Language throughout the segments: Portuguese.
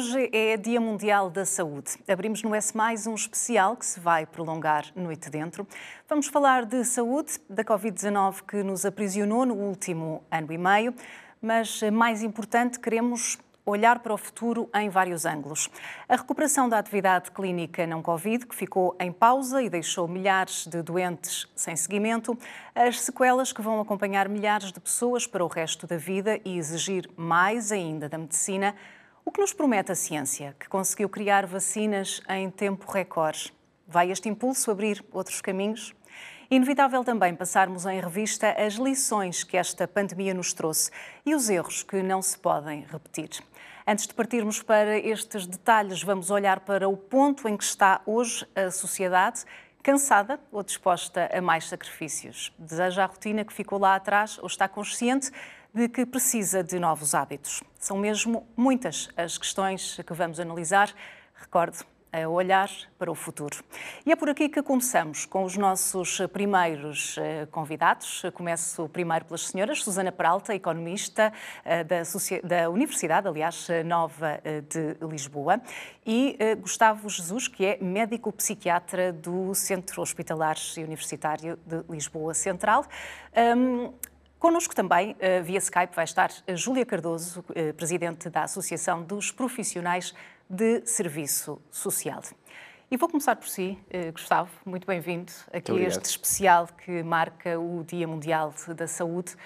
Hoje é Dia Mundial da Saúde. Abrimos no S Mais um especial que se vai prolongar noite dentro. Vamos falar de saúde, da Covid-19 que nos aprisionou no último ano e meio, mas mais importante, queremos olhar para o futuro em vários ângulos. A recuperação da atividade clínica não Covid, que ficou em pausa e deixou milhares de doentes sem seguimento, as sequelas que vão acompanhar milhares de pessoas para o resto da vida e exigir mais ainda da medicina, o que nos promete a ciência, que conseguiu criar vacinas em tempo recorde. Vai este impulso abrir outros caminhos? Inevitável também passarmos em revista as lições que esta pandemia nos trouxe e os erros que não se podem repetir. Antes de partirmos para estes detalhes, vamos olhar para o ponto em que está hoje a sociedade, cansada ou disposta a mais sacrifícios. Deseja a rotina que ficou lá atrás ou está consciente de que precisa de novos hábitos. São mesmo muitas as questões que vamos analisar. Recordo, a olhar para o futuro. E é por aqui que começamos com os nossos primeiros eh, convidados. Começo primeiro pelas senhoras, Susana Peralta, economista eh, da, da Universidade, aliás, Nova eh, de Lisboa, e Gustavo Jesus, que é médico psiquiatra do Centro Hospitalar e Universitário de Lisboa Central. Connosco também, via Skype, vai estar a Júlia Cardoso, presidente da Associação dos Profissionais de serviço social. E vou começar por si, eh, Gustavo, muito bem-vindo aqui a este especial que marca o Dia Mundial da Saúde.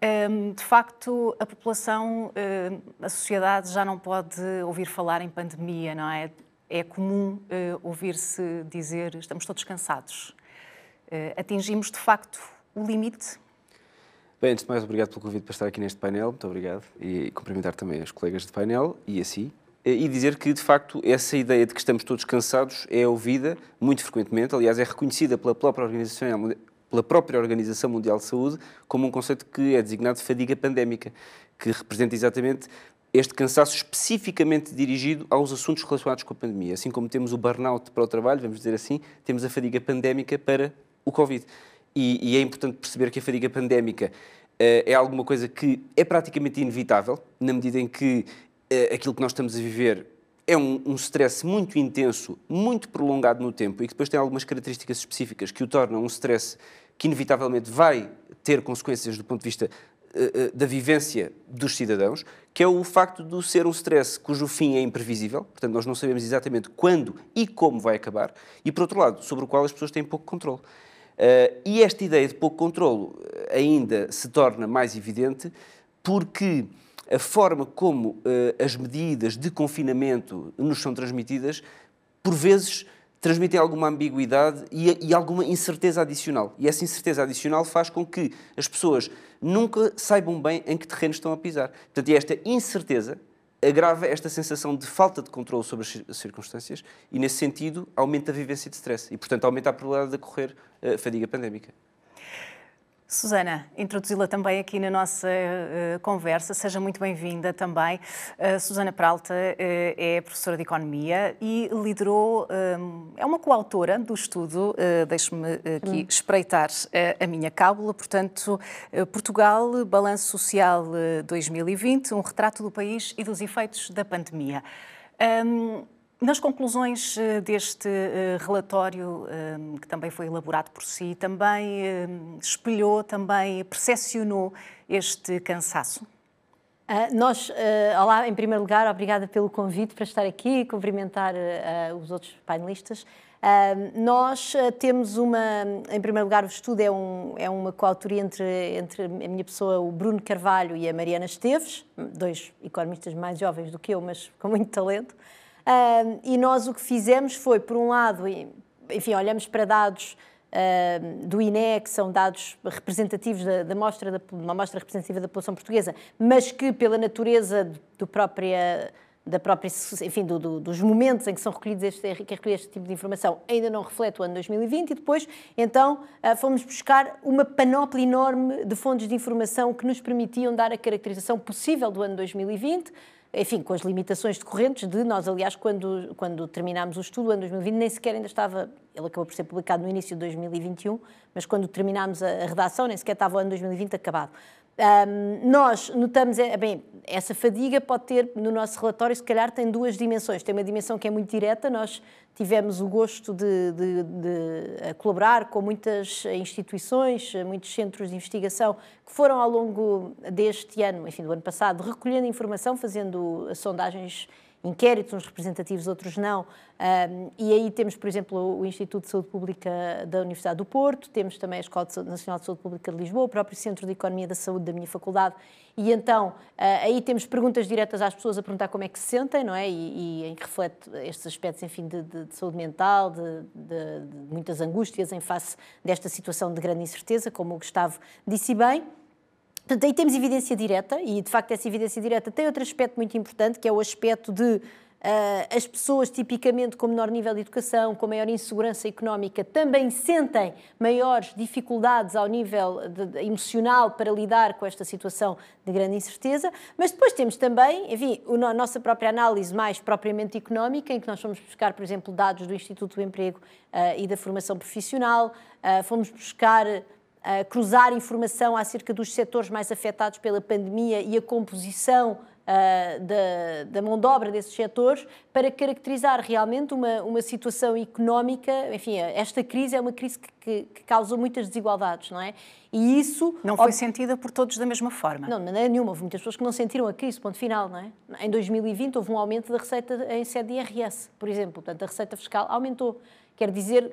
Ehm, de facto, a população, eh, a sociedade já não pode ouvir falar em pandemia, não é? É comum eh, ouvir-se dizer estamos todos cansados. Atingimos, de facto, o limite? Bem, antes de mais, obrigado pelo convite para estar aqui neste painel, muito obrigado. E cumprimentar também os colegas de painel e a si, eh, e dizer que, de facto, essa ideia de que estamos todos cansados é ouvida muito frequentemente, aliás, é reconhecida pela própria Organização, pela própria Organização Mundial de Saúde como um conceito que é designado de fadiga pandémica, que representa exatamente este cansaço especificamente dirigido aos assuntos relacionados com a pandemia. Assim como temos o burnout para o trabalho, vamos dizer assim, temos a fadiga pandémica para o Covid. E, e é importante perceber que a fadiga pandémica uh, é alguma coisa que é praticamente inevitável, na medida em que uh, aquilo que nós estamos a viver é um, um stress muito intenso, muito prolongado no tempo e que depois tem algumas características específicas que o tornam um stress que inevitavelmente vai ter consequências do ponto de vista uh, da vivência dos cidadãos, que é o facto de ser um stress cujo fim é imprevisível, portanto nós não sabemos exatamente quando e como vai acabar, e por outro lado, sobre o qual as pessoas têm pouco controle. Uh, e esta ideia de pouco controlo ainda se torna mais evidente porque a forma como uh, as medidas de confinamento nos são transmitidas, por vezes, transmitem alguma ambiguidade e, e, alguma incerteza adicional. E essa incerteza adicional faz com que as pessoas nunca saibam bem em que terreno estão a pisar. Portanto, esta incerteza agrava esta sensação de falta de controle sobre as circunstâncias e, nesse sentido, aumenta a vivência de stress e, portanto, aumenta a probabilidade de ocorrer a fadiga pandémica. Susana, introduzi-la também aqui na nossa uh, conversa, seja muito bem-vinda também. Uh, Susana Peralta uh, é professora de Economia e liderou, é uma coautora do estudo, deixe-me aqui hum. espreitar a minha cábula, portanto, Portugal, Balanço Social 2020, um retrato do país e dos efeitos da pandemia. Um, nas conclusões eh, deste eh, relatório, eh, que também foi elaborado por si, também espelhou, também percepcionou este cansaço? Uh, nós, uh, olá, em primeiro lugar, obrigada pelo convite para estar aqui e cumprimentar uh, os outros painelistas. nós temos uma, em primeiro lugar, o estudo é, um, é uma coautoria entre, entre a minha pessoa, o Bruno Carvalho e a Mariana Esteves, dois economistas mais jovens do que eu, mas com muito talento. Uh, e nós o que fizemos foi, por um lado, enfim, olhamos para dados uh, do INE, que são dados representativos da, da mostra, da, uma amostra representativa da população portuguesa, mas que, pela natureza do própria da própria, enfim, do, do, dos momentos em que são recolhidos este, que é recolhido este tipo de informação ainda não reflete o ano 2020 e depois, então, ah, fomos buscar uma panóplia enorme de fontes de informação que nos permitiam dar a caracterização possível do ano 2020, enfim, com as limitações decorrentes de nós, aliás, quando, quando terminámos o estudo, ano 2020, nem sequer ainda estava, ele acabou por ser publicado no início de 2021, mas quando terminámos a, a redação, nem sequer estava o ano 2020 acabado. Um, nós notamos, é, bem, essa fadiga pode ter, no nosso relatório, se calhar tem duas dimensões. Tem uma dimensão que é muito direta, nós tivemos o gosto de, de, de colaborar com muitas instituições, muitos centros de investigação que foram ao longo deste ano, enfim, do ano passado, recolhendo informação, fazendo sondagens inquéritos, uns representativos, outros não. Um, e aí temos, por exemplo, o Instituto de Saúde Pública da Universidade do Porto, temos também a Escola Nacional de Saúde Pública de Lisboa, o próprio Centro de Economia da Saúde da minha faculdade. E então, uh, aí temos perguntas diretas às pessoas a perguntar como é que se sentem, não é? E, e em que reflete estes aspectos, enfim, de, de, de saúde mental, de, de muitas angústias em face desta situação de grande incerteza, como o Gustavo disse bem. Portanto, aí temos evidência direta, e de facto essa evidência direta tem outro aspecto muito importante, que é o aspecto de Uh, as pessoas, tipicamente com menor nível de educação, com maior insegurança económica, também sentem maiores dificuldades ao nível de, de, emocional para lidar com esta situação de grande incerteza. Mas depois temos também, enfim, a nossa própria análise mais propriamente económica, em que nós fomos buscar, por exemplo, dados do Instituto do Emprego uh, e da Formação Profissional, uh, fomos buscar uh, cruzar informação acerca dos setores mais afetados pela pandemia e a composição uh, da, da, mão de obra desses setores para caracterizar realmente uma, uma situação económica. Enfim, esta crise é uma crise que, que, que causou muitas desigualdades, não é? E isso. Não foi ob... sentida por todos da mesma forma. Não, de maneira nenhuma. Houve muitas pessoas que não sentiram a crise, ponto final, não é? Em 2020 houve um aumento da receita em sede de IRS, por exemplo. Portanto, a receita fiscal aumentou. Quer dizer,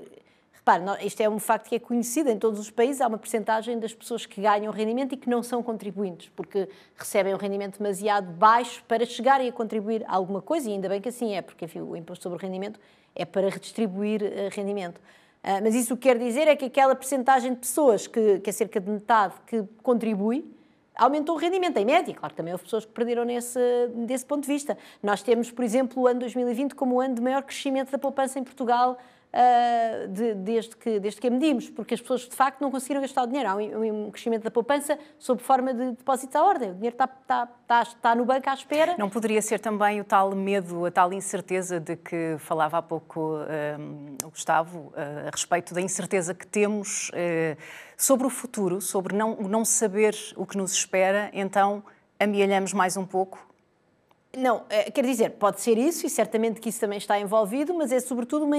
Repare, isto é um facto que é conhecido em todos os países. Há uma percentagem das pessoas que ganham rendimento e que não são contribuintes, porque recebem um rendimento demasiado baixo para chegarem a contribuir a alguma coisa, e ainda bem que assim é, porque enfim, o imposto sobre o rendimento é para redistribuir uh, rendimento. Uh, mas isso o que quer dizer é que aquela percentagem de pessoas, que, que é cerca de metade, que contribui, aumentou o rendimento em média. Claro que também houve pessoas que perderam nesse, desse ponto de vista. Nós temos, por exemplo, o ano 2020 como o ano de maior crescimento da poupança em Portugal uh, de, desde, que, desde que a medimos, porque as pessoas de facto não conseguiram gastar o dinheiro. Há um, um crescimento da poupança sob forma de depósitos à ordem. O dinheiro está, está, está, está, no banco à espera. Não poderia ser também o tal medo, a tal incerteza de que falava há pouco um, o Gustavo, uh, a respeito da incerteza que temos uh, sobre o futuro, sobre não, não saber o que nos espera, então amealhamos mais um pouco não, eh, quer dizer, pode ser isso e certamente que isso também está envolvido, mas é sobretudo uma,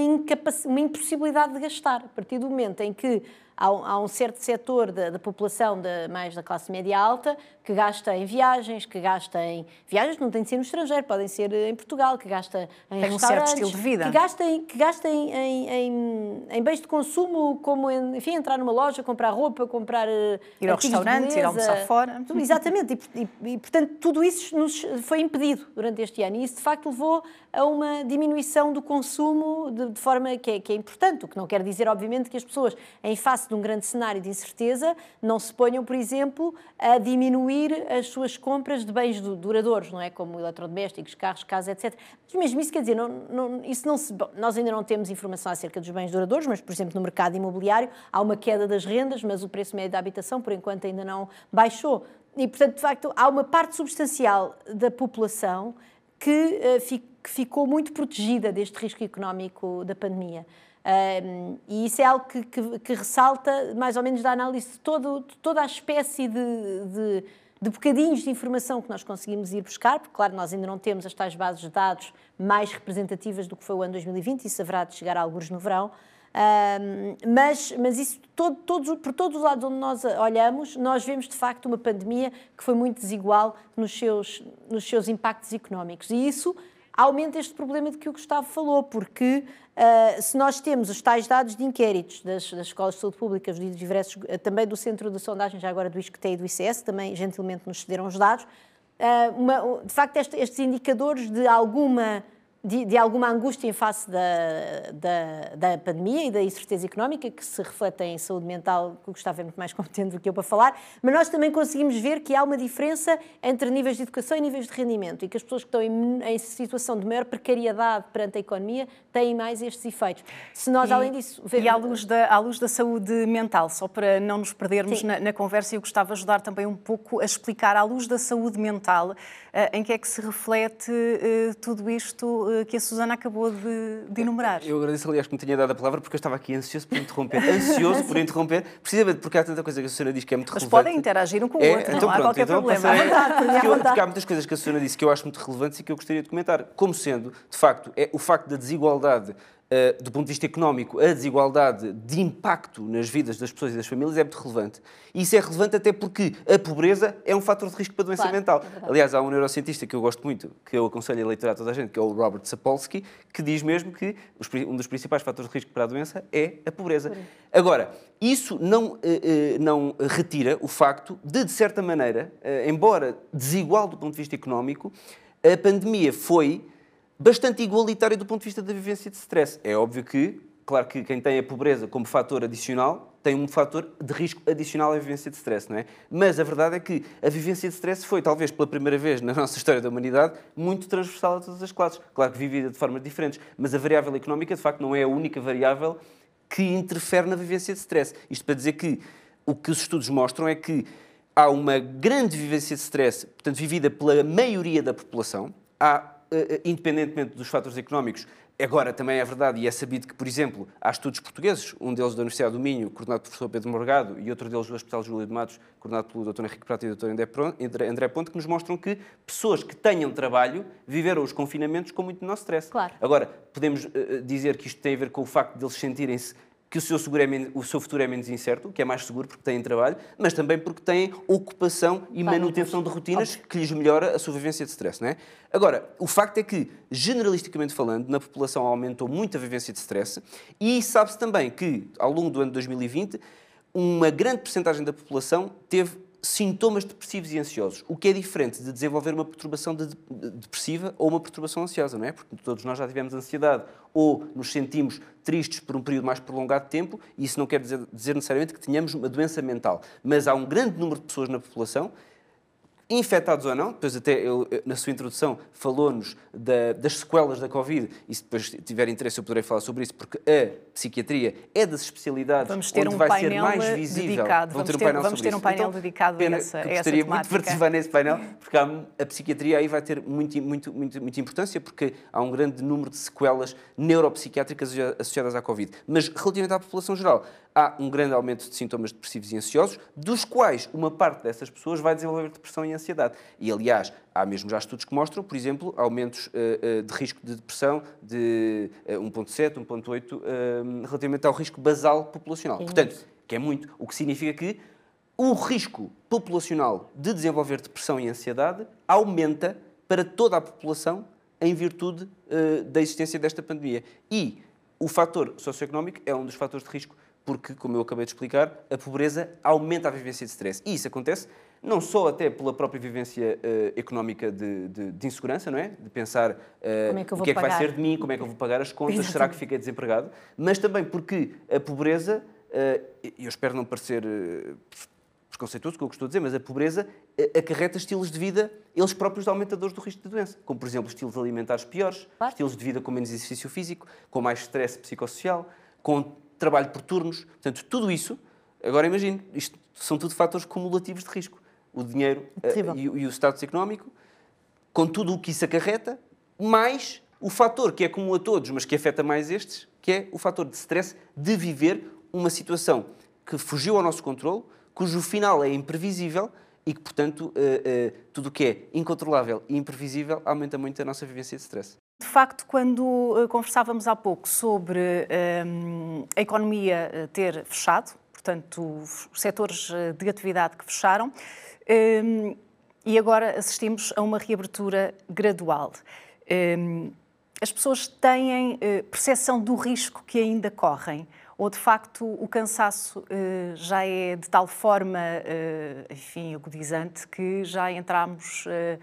uma impossibilidade de gastar. A partir do momento em que há, há um certo setor da, da população de, mais da classe média alta que gasta em viagens, que gasta em viagens não tem de ser no estrangeiro, podem ser em Portugal, que gasta em tem um certo estilo de vida. que gasta em, que gasta em, em, em, em bens de consumo, como enfim, entrar numa loja, comprar roupa, comprar eh, ir ao restaurante, ir almoçar fora. Tudo, exatamente, e, e, e portanto tudo isso nos foi impedido durante este ano e isso de facto levou a uma diminuição do consumo de, de forma que é, que é importante, o que não quer dizer obviamente que as pessoas em face de um grande cenário de incerteza, não se ponham, por exemplo, a diminuir as suas compras de bens duradouros, não é? Como eletrodomésticos, carros, casas, etc. Mas mesmo isso quer dizer, não, não, isso não se, bom, nós ainda não temos informação acerca dos bens duradouros, mas, por exemplo, no mercado imobiliário há uma queda das rendas, mas o preço médio da habitação, por enquanto, ainda não baixou. E, portanto, de facto, há uma parte substancial da população que, uh, fi, que ficou muito protegida deste risco económico da pandemia. Um, e isso é algo que, que, que, ressalta, mais ou menos, da análise de, todo, de toda a espécie de, de, de, bocadinhos de informação que nós conseguimos ir buscar, porque, claro, nós ainda não temos as tais bases de dados mais representativas do que foi o ano 2020, isso haverá de chegar a alguns no verão. Um, mas, mas isso, todo, todos, por todos os lados onde nós olhamos, nós vemos de facto uma pandemia que foi muito desigual nos seus, nos seus impactos económicos. E isso aumenta este problema de que o Gustavo falou, porque uh, se nós temos os tais dados de inquéritos das, das escolas de saúde pública, dos diversos, uh, também do Centro de Sondagem, já agora do ISCTE e do ICS, também gentilmente nos cederam os dados, uh, uma, de facto este, estes indicadores de alguma de, de, alguma angústia em face da, da, da, pandemia e da incerteza económica, que se reflete em saúde mental, que o Gustavo é muito mais competente do que eu para falar, mas nós também conseguimos ver que há uma diferença entre níveis de educação e níveis de rendimento e que as pessoas que estão em, em situação de maior precariedade perante a economia têm mais estes efeitos. Se nós, e, além disso... Ver... E à luz, da, à luz da saúde mental, só para não nos perdermos na, na, conversa, eu gostava de ajudar também um pouco a explicar, à luz da saúde mental, uh, em que é que se reflete uh, tudo isto que a Susana acabou de, de, enumerar. Eu agradeço, aliás, que me tenha dado a palavra, porque eu estava aqui ansioso por interromper. ansioso por interromper, precisamente porque há tanta coisa que a Susana diz que é muito Mas relevante. podem interagir um com o é, outro, então, não há qualquer então problema. Passei, porque, porque há muitas coisas que a Susana disse que eu acho muito relevantes e que eu gostaria de comentar. Como sendo, de facto, é o facto da desigualdade Uh, do ponto de vista económico, a desigualdade de impacto nas vidas das pessoas e das famílias é muito relevante. E isso é relevante até porque a pobreza é um fator de risco para a doença claro, mental. É Aliás, há um neurocientista que eu gosto muito, que eu aconselho a leitura a toda a gente, que é o Robert Sapolsky, que diz mesmo que um dos principais fatores de risco para a doença é a pobreza. Agora, isso não, uh, uh, não retira o facto de, de certa maneira, embora desigual do ponto de vista económico, a pandemia foi bastante igualitário do ponto de vista da vivência de stress. É óbvio que, claro que quem tem a pobreza como fator adicional tem um fator de risco adicional à vivência de stress, não é? Mas a verdade é que a vivência de stress foi, talvez pela primeira vez na nossa história da humanidade, muito transversal a todas as classes. Claro que vivida de formas diferentes, mas a variável económica, de facto, não é a única variável que interfere na vivência de stress. Isto para dizer que o que os estudos mostram é que há uma grande vivência de stress, portanto, vivida pela maioria da população. Há independentemente dos fatores económicos, Agora, também é verdade, e é sabido que, por exemplo, há estudos portugueses, um deles da Universidade do Minho, coordenado pelo professor Pedro Morgado, e outro deles do Hospital Júlio de Matos, coordenado pelo Dr. Henrique Prata e Dr. André Ponte, que nos mostram que pessoas que tenham trabalho viveram os confinamentos com muito menor stress. Claro. Agora, podemos uh, dizer que isto tem a ver com o facto de eles sentirem-se que o seu, é o seu, futuro é menos incerto, que é mais seguro porque têm trabalho, mas também porque têm ocupação e manutenção de rotinas Óbvio. que lhes melhora a sua vivência de stress. Não é? Agora, o facto é que, generalisticamente falando, na população aumentou muito a vivência de stress e sabe-se também que, ao longo do ano de 2020, uma grande porcentagem da população teve sintomas depressivos e ansiosos, o que é diferente de desenvolver uma perturbação de, de, depressiva ou uma perturbação ansiosa, não é? Porque todos nós já tivemos ansiedade ou nos sentimos tristes por um período mais prolongado de tempo, e isso não quer dizer, dizer necessariamente que tenhamos uma doença mental. Mas há um grande número de pessoas na população infectados ou não, depois até ele, na sua introdução falou-nos da, das sequelas da Covid, e se depois tiver interesse eu poderei falar sobre isso, porque a psiquiatria é das especialidades vamos ter onde um vai ser mais visível. Dedicado. Vamos, ter um painel, vamos ter um painel então, dedicado a essa, a essa gostaria muito de participar nesse painel, porque há, a psiquiatria aí vai ter muito, muito, muito, muita importância, porque há um grande número de sequelas neuropsiquiátricas associadas à Covid. Mas relativamente à população geral, há um grande aumento de sintomas depressivos e ansiosos, dos quais uma parte dessas pessoas vai desenvolver depressão e ansiedade. E, aliás, há mesmo já estudos que mostram, por exemplo, aumentos uh, uh, de risco de depressão de uh, 1,7, 1,8, relativamente ao risco basal populacional. É Portanto, que é muito. O que significa que o risco populacional de desenvolver depressão e ansiedade aumenta para toda a população em virtude uh, da existência desta pandemia. E o fator socioeconómico é um dos fatores de risco porque, como eu acabei de explicar, a pobreza aumenta a vivência de stress. E isso acontece não só até pela própria vivência uh, económica de, de, de, insegurança, não é? De pensar uh, é o que é que vai ser de mim, como é que eu vou pagar as contas, Exatamente. será que fiquei desempregado? Mas também porque a pobreza, uh, eu espero não parecer preconceituoso o que eu estou a dizer, mas a pobreza acarreta estilos de vida, eles próprios aumentadores do risco de doença, como por exemplo estilos alimentares piores, claro. estilos de vida com menos exercício físico, com mais stress psicossocial, com trabalho por turnos. Portanto, tudo isso, agora imagine, isto são tudo fatores cumulativos de risco. O dinheiro uh, e, e, o status económico, com tudo o que isso acarreta, mais o fator que é comum a todos, mas que afeta mais estes, que é o fator de stress de viver uma situação que fugiu ao nosso controle, cujo final é imprevisível e que, portanto, uh, uh, tudo o que é incontrolável e imprevisível aumenta muito a nossa vivência de stress. De facto, quando uh, conversávamos há pouco sobre um, a economia uh, ter fechado, portanto, os setores uh, de atividade que fecharam, um, e agora assistimos a uma reabertura gradual. Um, as pessoas têm percepção do risco que ainda correm ou de facto o cansaço uh, já é de tal forma, uh, enfim, agudizante, que já entramos uh,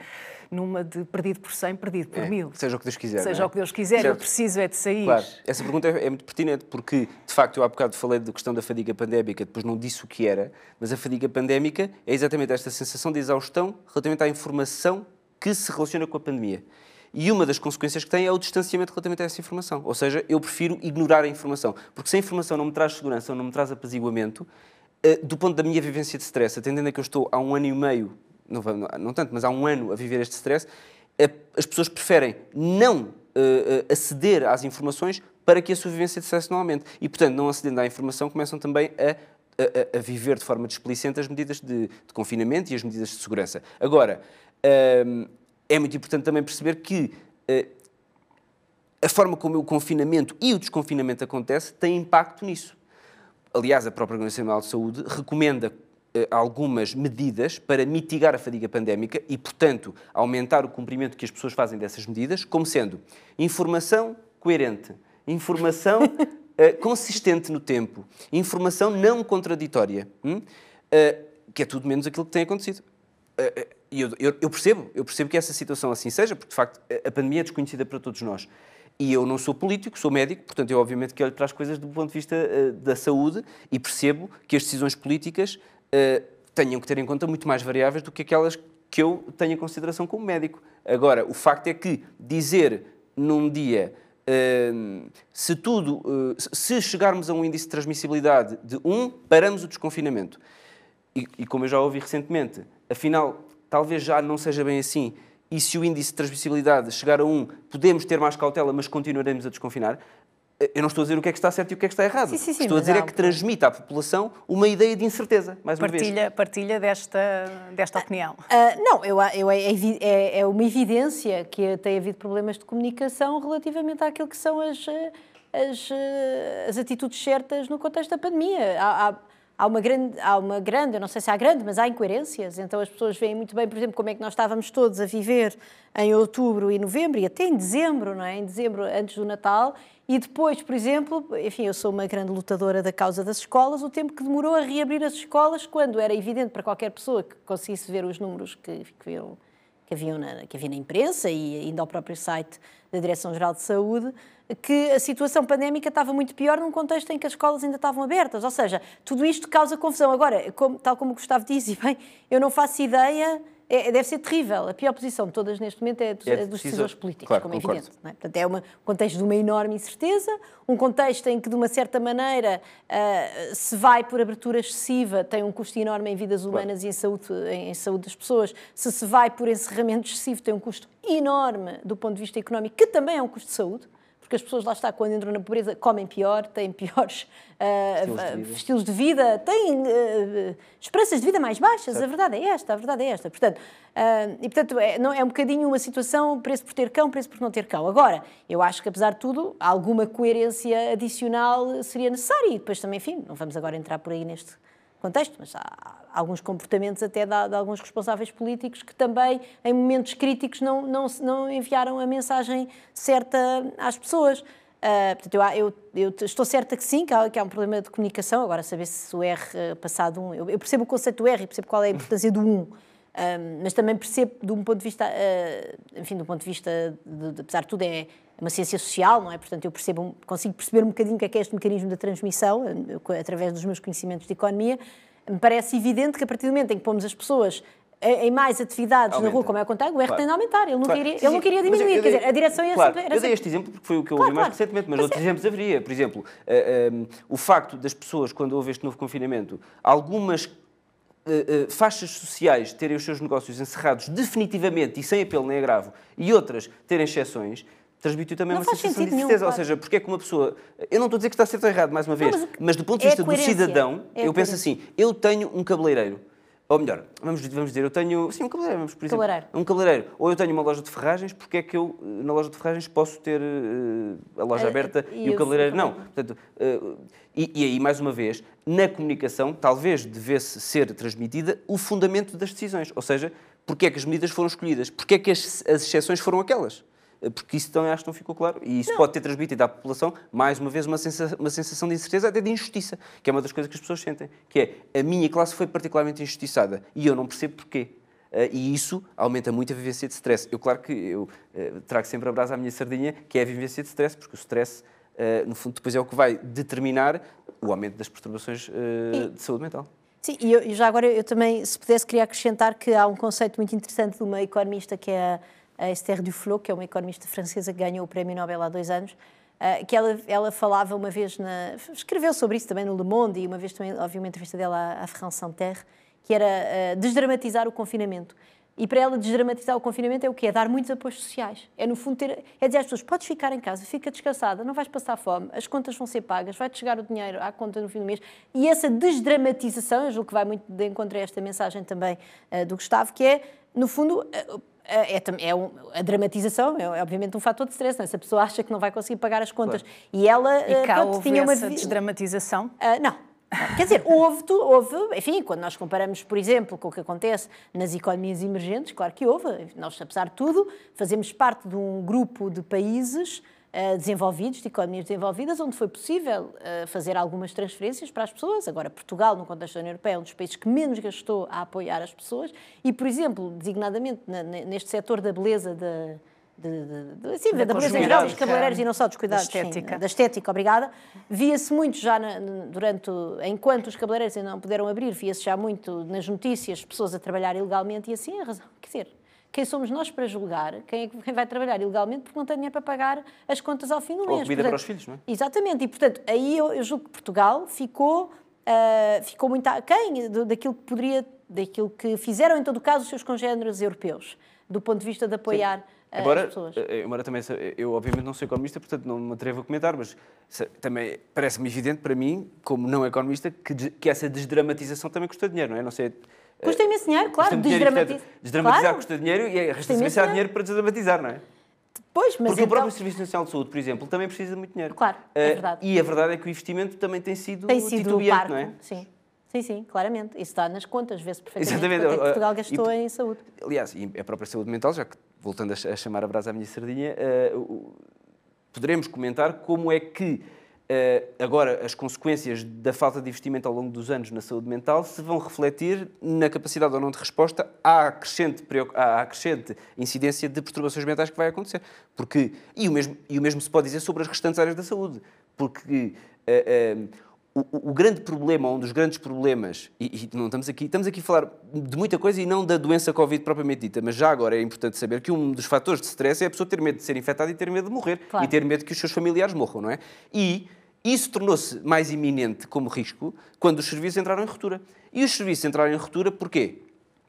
numa de perdido por 100, perdido por é, mil. Seja o que Deus quiser. Seja é? o que Deus quiser, certo. eu preciso é de sair. Claro, essa pergunta é, é, muito pertinente, porque de facto eu há bocado falei da questão da fadiga pandémica, depois não disse o que era, mas a fadiga pandémica é exatamente esta sensação de exaustão relativamente à informação que se relaciona com a pandemia. E uma das consequências que tem é o distanciamento relativamente a essa informação. Ou seja, eu prefiro ignorar a informação. Porque se a informação não me traz segurança não me traz apaziguamento, eh, do ponto da minha vivência de stress, atendendo a que eu estou há um ano e meio, não, não tanto, mas há um ano a viver este stress, as pessoas preferem não uh, aceder às informações para que a sua vivência de stress não aumente. E, portanto, não acedendo à informação, começam também a, a, a viver de forma displicente as medidas de, de, confinamento e as medidas de segurança. Agora, uh, é muito importante também perceber que uh, a forma como o confinamento e o desconfinamento acontece tem impacto nisso. Aliás, a própria Organização Mundial de Saúde recomenda eh, algumas medidas para mitigar a fadiga pandémica e, portanto, aumentar o cumprimento que as pessoas fazem dessas medidas, como sendo informação coerente, informação uh, consistente no tempo, informação não contraditória, hum? uh, que é tudo menos aquilo que tem acontecido. Uh, eu, eu, eu, percebo, eu percebo que essa situação assim seja, porque de facto a pandemia é desconhecida para todos nós. E eu não sou político, sou médico, portanto eu obviamente que olho para as coisas do ponto de vista da saúde e percebo que as decisões políticas uh, tenham que ter em conta muito mais variáveis do que aquelas que eu tenho em consideração como médico. Agora, o facto é que dizer num dia uh, se tudo, uh, se chegarmos a um índice de transmissibilidade de 1, paramos o desconfinamento. E, e como eu já ouvi recentemente, afinal, talvez já não seja bem assim, e se o índice de transmissibilidade chegar a 1, podemos ter mais cautela, mas continuaremos a desconfinar. Eu não estou a dizer o que é que está certo e o que é que está errado. Sim, sim, sim, estou a dizer é que transmite à população uma ideia de incerteza, mais partilha, uma vez. Partilha desta, desta opinião. Uh, não, eu, eu, é, é, é, uma evidência que tem havido problemas de comunicação relativamente àquilo que são as, as, as atitudes certas no contexto da pandemia. Há, há, há uma grande, há uma grande, eu não sei se há grande, mas há incoerências. Então as pessoas veem muito bem, por exemplo, como é que nós estávamos todos a viver em outubro e novembro e até em dezembro, não é? Em dezembro, antes do Natal, e depois, por exemplo, enfim, eu sou uma grande lutadora da causa das escolas, o tempo que demorou a reabrir as escolas, quando era evidente para qualquer pessoa que conseguisse ver os números que, que, que, haviam na, que havia na imprensa e ainda ao próprio site da Direção-Geral de Saúde, que a situação pandémica estava muito pior num contexto em que as escolas ainda estavam abertas. Ou seja, tudo isto causa confusão. Agora, como, tal como o Gustavo disse, bem, eu não faço ideia é, deve ser terrível. A pior posição de todas neste momento é, dos, é dos decisores políticos, claro, como é evidente. É? Portanto, é um contexto de uma enorme incerteza, um contexto em que, de uma certa maneira, uh, se vai por abertura excessiva, tem um custo enorme em vidas humanas claro. e em saúde, em, em saúde das pessoas. Se se vai por encerramento excessivo, tem um custo enorme do ponto de vista económico, que também é um custo de saúde porque as pessoas lá está, quando entram na pobreza, comem pior, têm piores uh, estilos, de uh, estilos, de vida, têm uh, esperanças de vida mais baixas. Certo. A verdade é esta, a verdade é esta. Portanto, e portanto é, não, é um bocadinho uma situação preço por ter cão, preço por não ter cão. Agora, eu acho que apesar de tudo, alguma coerência adicional seria necessária e depois também, enfim, não vamos agora entrar por aí neste contexto, mas há alguns comportamentos até de, de, alguns responsáveis políticos que também, em momentos críticos, não, não, não enviaram a mensagem certa às pessoas. Uh, portanto, eu, eu, eu, estou certa que sim, que há, que há, um problema de comunicação. Agora, saber se o R uh, passado um. Eu, eu, percebo o conceito do R e percebo qual é a importância do um, uh, mas também percebo, de um ponto de vista, enfim, do ponto de vista, de, de, apesar de tudo, é uma ciência social, não é? Portanto, eu percebo, consigo perceber um bocadinho o que é, que é este mecanismo de transmissão, através dos meus conhecimentos de economia, me parece evidente que a partir do momento em que pomos as pessoas em mais atividades Aumenta. na rua, como é o contrário, o R claro. tem de aumentar, ele não, claro. queria, ele não queria diminuir, quer dizer, a direção ia claro. sempre... Eu dei este exemplo porque foi o que eu ouvi mais recentemente, mas, mas outros é... exemplos haveria. Por exemplo, uh, eh, um, eh, o facto das pessoas, quando houve este novo confinamento, algumas uh, uh, faixas sociais terem os seus negócios encerrados definitivamente e sem apelo nem agravo, e outras terem exceções, transmitiu também não uma sensação de incerteza. Nenhum, ou seja, porque é que uma pessoa. Eu não estou a dizer que está certo ou errado, mais uma vez, não, mas, mas, do ponto de é vista do cidadão, é eu penso assim: eu tenho um cabeleireiro. Ou melhor, vamos, vamos dizer, eu tenho. Sim, um cabeleireiro, vamos, por exemplo. Cabeleireiro. Um cabeleireiro. Ou eu tenho uma loja de ferragens, porque é que eu, na loja de ferragens, posso ter uh, a loja aberta e, e o cabeleireiro não? Portanto, uh, e, e, aí, mais uma vez, na comunicação, talvez devesse ser transmitida o fundamento das decisões. Ou seja, porque é que as medidas foram escolhidas? Porque é que as, as exceções foram aquelas? Porque isso também acho que não ficou claro. E isso não. pode ter transmitido à população, mais uma vez, uma sensação, uma sensação de incerteza, até de injustiça, que é uma das coisas que as pessoas sentem, que é a minha classe foi particularmente injustiçada e eu não percebo porquê. Uh, e isso aumenta muito a vivência de stress. Eu, claro que eu uh, trago sempre a brasa à minha sardinha, que é a vivência de stress, porque o stress, uh, no fundo, depois é o que vai determinar o aumento das perturbações e... de saúde mental. Sim, e eu, já agora eu também, se pudesse, queria acrescentar que há um conceito muito interessante de uma economista que é a a Esther Duflo, que é uma economista francesa que ganhou o Prémio Nobel há dois anos, uh, que ela, ela falava uma vez, na, escreveu sobre isso também no Le Monde e uma vez também, obviamente, uma entrevista dela à, à France Inter, que era uh, desdramatizar o confinamento. E para ela desdramatizar o confinamento é o quê? É dar muitos apoios sociais. É, no fundo, ter, é dizer às pessoas: podes ficar em casa, fica descansada, não vais passar fome, as contas vão ser pagas, vai-te chegar o dinheiro à conta no fim do mês. E essa desdramatização, eu julgo que vai muito de encontro a esta mensagem também uh, do Gustavo, que é, no fundo, uh, é, é um, a dramatização é, obviamente um fator de stress, não é? se a pessoa acha que não vai conseguir pagar as contas claro. e ela e cá pronto, tinha uma desdramatização? Uh, não, Quer dizer, houve, houve, enfim, quando nós comparamos, por exemplo, com o que acontece nas economias emergentes, claro que houve. Nós, apesar de tudo, fazemos parte de um grupo de países uh, desenvolvidos, de economias desenvolvidas, onde foi possível uh, fazer algumas transferências para as pessoas. Agora, Portugal, no contexto da União Europeia, é um dos países que menos gastou a apoiar as pessoas e, por exemplo, designadamente na, neste setor da beleza da de, de, de, sim, da, da beleza em geral, dos cabeleireiros e não só dos cuidados da estética, sim, da estética obrigada. Via-se muito já na, durante, enquanto os cabeleireiros ainda não puderam abrir, via-se já muito nas notícias pessoas a trabalhar ilegalmente e assim a razão. Quer dizer, quem somos nós para julgar quem, é, quem vai trabalhar ilegalmente porque não tem dinheiro para pagar as contas ao fim do mês? Ou comida portanto, para os filhos, não é? Exatamente, e portanto, aí eu, eu julgo que Portugal ficou, uh, ficou muito aquém daquilo que poderia, daquilo que fizeram em todo o caso os seus congêneres europeus, do ponto de vista de apoiar. Sim embora, as pessoas. Eh, embora também, eu obviamente não sou economista, portanto não me atrevo a comentar, mas também parece-me evidente para mim, como não economista, que, que essa desdramatização também custa dinheiro, não é? Não sei. Custa imenso dinheiro, claro. Desdramatizar, desdramatizar claro. custa dinheiro e resta-se dinheiro para desdramatizar, não é? Pois, mas Porque então... o próprio Serviço Nacional de Saúde, por exemplo, também precisa de muito dinheiro. Claro, é verdade. Uh, e a verdade é que o investimento também tem sido, tem sido titubeante, parco, não é? Sim. Sim, sim, claramente. Isso está nas contas, vê-se perfeitamente Exatamente. quanto é que Portugal gastou e, em saúde. Aliás, e a própria saúde mental, já que voltando a, chamar a brasa à minha sardinha, uh, poderemos comentar como é que agora as consequências da falta de investimento ao longo dos anos na saúde mental se vão refletir na capacidade ou não de resposta à crescente, à crescente incidência de perturbações mentais que vai acontecer. Porque, e, o mesmo, e o mesmo se pode dizer sobre as restantes áreas da saúde. Porque uh, o, o, grande problema, um dos grandes problemas, e, e, não estamos aqui, estamos aqui a falar de muita coisa e não da doença Covid propriamente dita, mas já agora é importante saber que um dos fatores de stress é a pessoa ter medo de ser infectada e ter medo de morrer claro. e ter medo que os seus familiares morram, não é? E isso tornou-se mais iminente como risco quando os serviços entraram em ruptura. E os serviços entraram em ruptura porquê?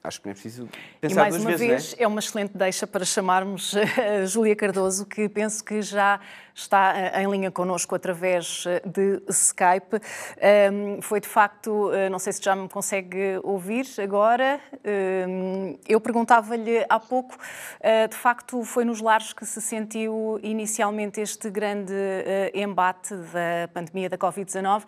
Acho que não é preciso pensar E mais uma vezes, vez, é? é? uma excelente deixa para chamarmos a Júlia Cardoso, que penso que já está eh, em linha connosco através eh, de Skype. Um, foi de facto, eh, não sei se já me consegue ouvir agora, um, eu perguntava-lhe há pouco, uh, de facto foi nos lares que se sentiu inicialmente este grande uh, embate da pandemia da Covid-19.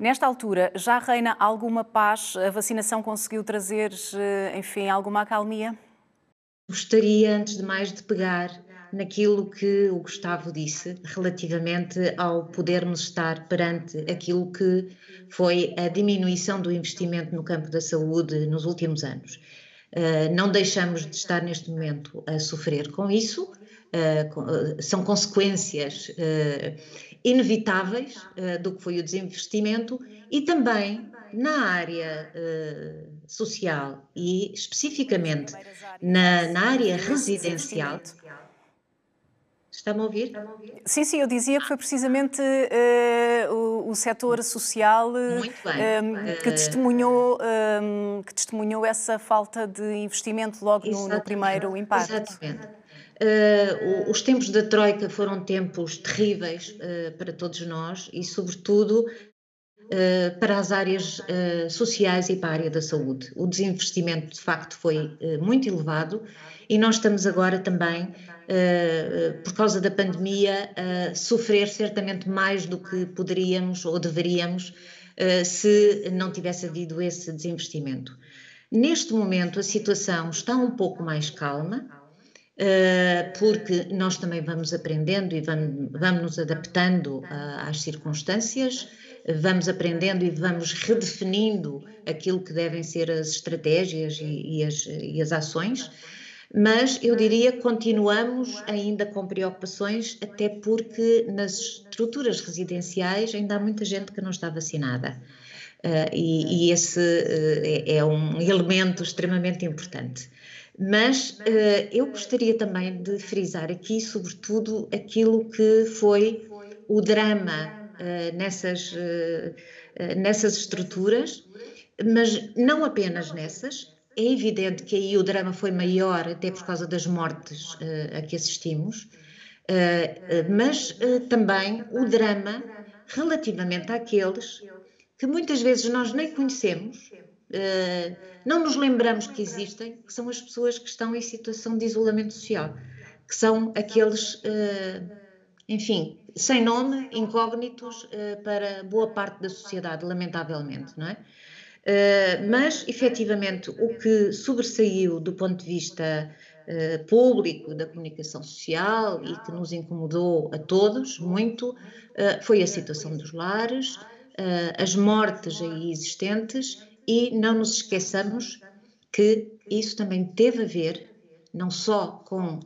Nesta altura, já reina alguma paz? A vacinação conseguiu trazer, eh, enfim, alguma acalmia? Gostaria, antes de mais, de pegar naquilo que o Gustavo disse relativamente ao podermos estar perante aquilo que foi a diminuição do investimento no campo da saúde nos últimos anos. Uh, não deixamos de estar neste momento a sofrer com isso, uh, são consequências inevitáveis uh, do que foi o desinvestimento e também na área uh, social e especificamente na, na área residencial. Está-me a ouvir? Sim, sim, eu dizia que foi precisamente uh, o, o setor social que, testemunhou, que testemunhou essa falta de investimento logo no, no, primeiro impacto. Exatamente. Uh, os tempos da Troika foram tempos terríveis uh, para todos nós e, sobretudo, uh, para as áreas sociais e para a área da saúde. O desinvestimento, de facto, foi muito elevado e nós estamos agora também, por causa da pandemia, a sofrer certamente mais do que poderíamos ou deveríamos se não tivesse havido esse desinvestimento. Neste momento, a situação está um pouco mais calma porque nós também vamos aprendendo e vamos, vamos nos adaptando às circunstâncias, vamos aprendendo e vamos redefinindo aquilo que devem ser as estratégias e, e, as, e as ações, mas eu diria continuamos ainda com preocupações, até porque nas estruturas residenciais ainda há muita gente que não está vacinada. Uh, e, e, esse uh, é, é um elemento extremamente importante. Mas uh, eu gostaria também de frisar aqui, sobretudo, aquilo que foi o drama uh, nessas, uh, nessas estruturas, mas não apenas nessas, é evidente que aí o drama foi maior, até por causa das mortes a que assistimos, mas também o drama relativamente àqueles que muitas vezes nós nem conhecemos, não nos lembramos que existem, que são as pessoas que estão em situação de isolamento social, que são aqueles, enfim, sem nome, incógnitos para boa parte da sociedade, lamentavelmente, não é? Uh, mas, efetivamente, o que sobressaiu do ponto de vista uh, público da comunicação social e que nos incomodou a todos muito uh, foi a situação dos lares, as mortes aí existentes e não nos esqueçamos que isso também teve a ver não só com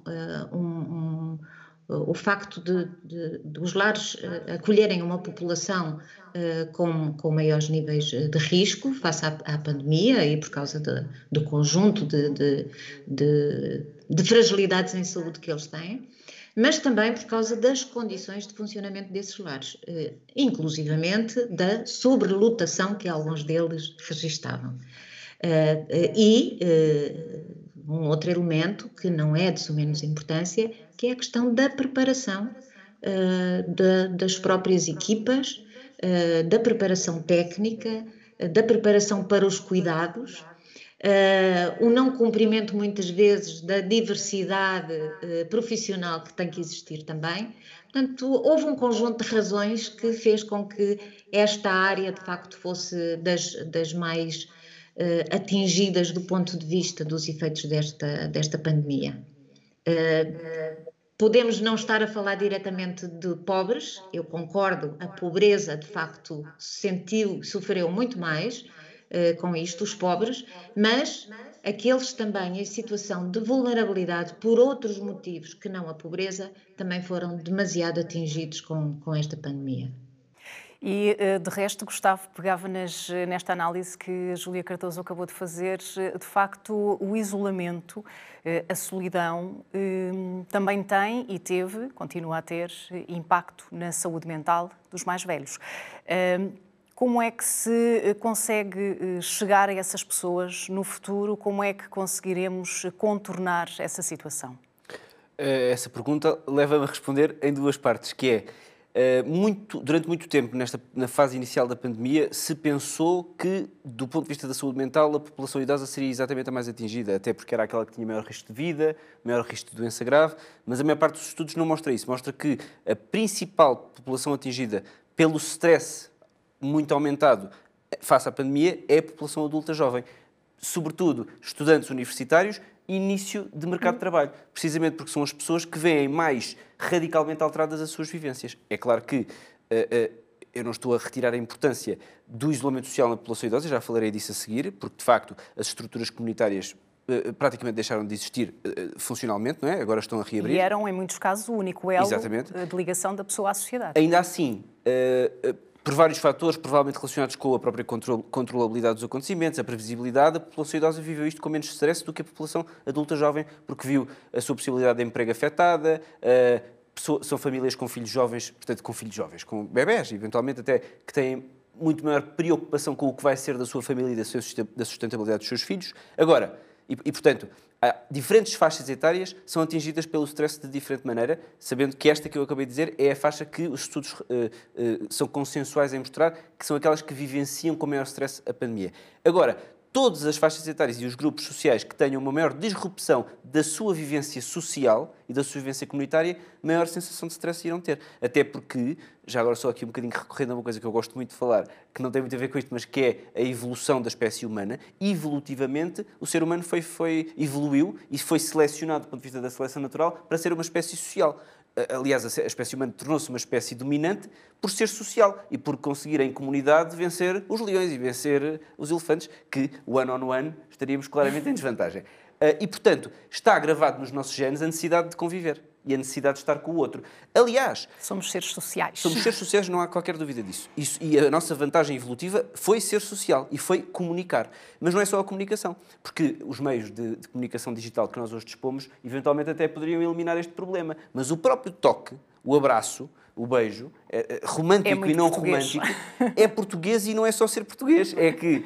um, um o facto de, de, de, os lares acolherem uma população uh, com, com maiores níveis de risco face à, à pandemia e por causa de, do conjunto de, de, fragilidades em saúde que eles têm, mas também por causa das condições de funcionamento desses lares, inclusivamente da sobrelotação que alguns deles registavam. E um outro elemento que não é de sumenos importância, que é a questão da preparação uh, das próprias equipas eh, da preparação técnica, eh, da preparação para os cuidados, Uh, o não cumprimento muitas vezes da diversidade uh, profissional que tem que existir também. Portanto, houve um conjunto de razões que fez com que esta área de facto fosse das, das mais uh, atingidas do ponto de vista dos efeitos desta, desta pandemia. Podemos não estar a falar diretamente de pobres, eu concordo, a pobreza de facto sentiu, sofreu muito mais uh, com isto, os pobres, mas aqueles também em situação de vulnerabilidade por outros motivos que não a pobreza também foram demasiado atingidos com, com esta pandemia. E, eh, de resto, Gustavo, pegava nas, nesta análise que Júlia Cardoso acabou de fazer, eh, de facto, o isolamento, eh, a solidão, também tem e teve, continua a ter, impacto na saúde mental dos mais velhos. Como é que se consegue chegar a essas pessoas no futuro? Como é que conseguiremos contornar essa situação? Essa pergunta leva-me a responder em duas partes, que é eh, muito, durante muito tempo, nesta, na fase inicial da pandemia, se pensou que, do ponto de vista da saúde mental, a população idosa seria exatamente a mais atingida, até porque era aquela que tinha maior risco de vida, maior risco de doença grave, mas a maior parte dos estudos não mostra isso. Mostra que a principal população atingida pelo stress muito aumentado face à pandemia é a população adulta jovem. Sobretudo estudantes universitários início de mercado de trabalho, precisamente porque são as pessoas que veem mais radicalmente alteradas as suas vivências. É claro que uh, uh, eu não estou a retirar a importância do isolamento social na população idosa, já falarei disso a seguir, porque de facto as estruturas comunitárias uh, praticamente deixaram de existir funcionalmente, não é? Agora estão a reabrir. E eram, em muitos casos, o único elo Exatamente. de ligação da pessoa à sociedade. Ainda assim, por vários fatores, provavelmente relacionados com a própria controlabilidade dos acontecimentos, a previsibilidade, a população idosa viveu isto com menos stress do que a população adulta jovem, porque viu a sua possibilidade de emprego afetada, uh, são famílias com filhos jovens, portanto, com filhos jovens, com bebés, eventualmente até, que têm muito maior preocupação com o que vai ser da sua família e da sustentabilidade dos seus filhos. Agora, e, e portanto, diferentes faixas etárias são atingidas pelo stress de diferente maneira, sabendo que esta que eu acabei de dizer é a faixa que os estudos uh, uh, são consensuais em mostrar, que são aquelas que vivenciam com maior stress a pandemia. Agora, todas as faixas etárias e os grupos sociais que tenham uma maior disrupção da sua vivência social e da sua vivência comunitária, maior sensação de stress irão ter. Até porque, já agora só aqui um bocadinho recorrendo a uma coisa que eu gosto muito de falar, que não tem muito a ver com isto, mas que é a evolução da espécie humana. Evolutivamente, o ser humano foi, foi, evoluiu e foi selecionado, do ponto de vista da seleção natural, para ser uma espécie social aliás, a espécie humana tornou-se uma espécie dominante por ser social e por conseguir em comunidade vencer os leões e vencer os elefantes, que one on one estaríamos claramente em desvantagem. Eh, e, portanto, está gravado nos nossos genes a necessidade de conviver e a necessidade de estar com o outro. Aliás, somos seres sociais. Somos seres sociais, não há qualquer dúvida disso. Isso, e a nossa vantagem evolutiva foi ser social e foi comunicar. Mas não é só a comunicação, porque os meios de, de comunicação digital que nós hoje dispomos, eventualmente até poderiam eliminar este problema. Mas o próprio toque, o abraço, o beijo, é, é romântico é e não português. romântico, é português e não é só ser português. É que uh,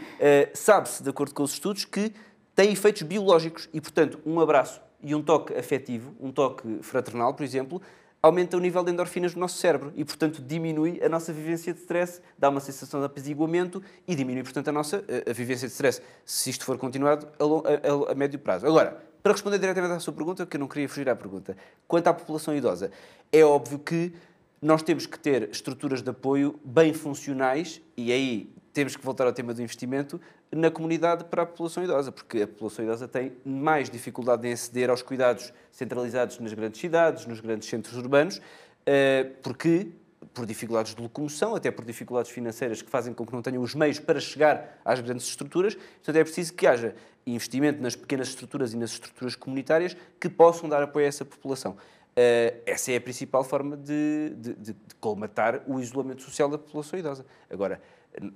sabe-se, de acordo com os estudos, que têm efeitos biológicos e, portanto, um abraço e um toque afetivo, um toque fraternal, por exemplo, aumenta o nível de endorfinas no nosso cérebro e, portanto, diminui a nossa vivência de stress, dá uma sensação de apaziguamento e diminui, portanto, a nossa a, a vivência de stress, se isto for continuado a, a, a, médio prazo. Agora, para responder diretamente à sua pergunta, que eu não queria fugir à pergunta, quanto à população idosa, é óbvio que nós temos que ter estruturas de apoio bem funcionais e aí temos que voltar ao tema do investimento na comunidade para a população idosa, porque a população idosa tem mais dificuldade em aceder aos cuidados centralizados nas grandes cidades, nos grandes centros urbanos, eh, porque por dificuldades de locomoção, até por dificuldades financeiras que fazem com que não tenham os meios para chegar às grandes estruturas. Portanto, é preciso que haja investimento nas pequenas estruturas e nas estruturas comunitárias que possam dar apoio a essa população. Uh, essa é a principal forma de, de, de, colmatar o isolamento social da população idosa. Agora,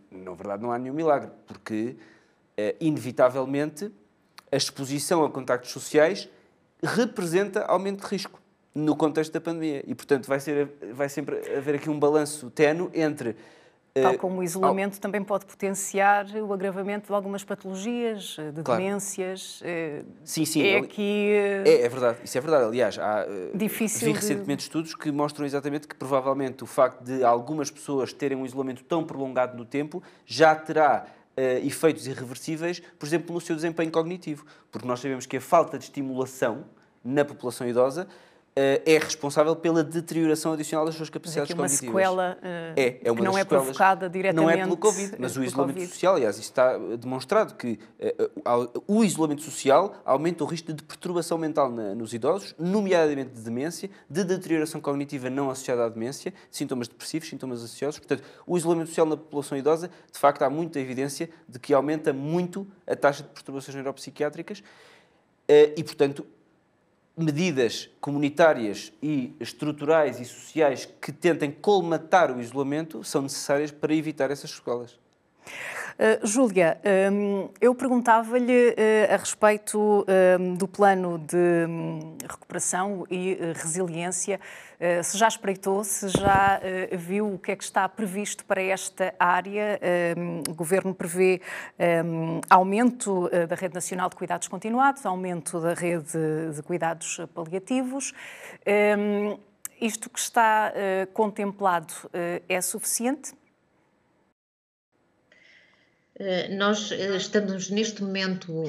na verdade, não há nenhum milagre, porque, uh, inevitavelmente, a exposição a contactos sociais representa aumento de risco no contexto da pandemia. E, portanto, vai, ser, vai sempre haver aqui um balanço tenue entre Tal eh, como o isolamento também pode potenciar o agravamento de algumas patologias, eh, de claro. demências. Eh, sim, sim. É aqui. É, é, verdade, isso é verdade. Aliás, há, difícil vi recentemente de... estudos que mostram exatamente que provavelmente o facto de algumas pessoas terem um isolamento tão prolongado no tempo já terá Uh, efeitos irreversíveis, por exemplo, no seu desempenho cognitivo. Porque nós sabemos que a falta de estimulação na população idosa é responsável pela deterioração adicional das suas capacidades uma cognitivas. Sequela, uh, é, é uma que não é provocada diretamente. Não é pelo Covid, mas o isolamento COVID. social, aliás, isso está demonstrado que uh, o isolamento social aumenta o risco de perturbação mental na, nos idosos, nomeadamente de demência, de deterioração cognitiva não associada à demência, sintomas depressivos, sintomas associados. Portanto, o isolamento social na população idosa, de facto, há muita evidência de que aumenta muito a taxa de perturbações neuropsiquiátricas e, portanto, medidas comunitárias e estruturais e sociais que tentem colmatar o isolamento são necessárias para evitar essas sequelas. Uh, Júlia, um, eu perguntava-lhe uh, a respeito um, do plano de um, recuperação e uh, resiliência se já espreitou, se já eh, viu o que é que está previsto para esta área. Eh, o Governo prevê aumento da Rede Nacional de Cuidados Continuados, aumento da rede de cuidados paliativos. Isto que está contemplado é suficiente? Nós estamos neste momento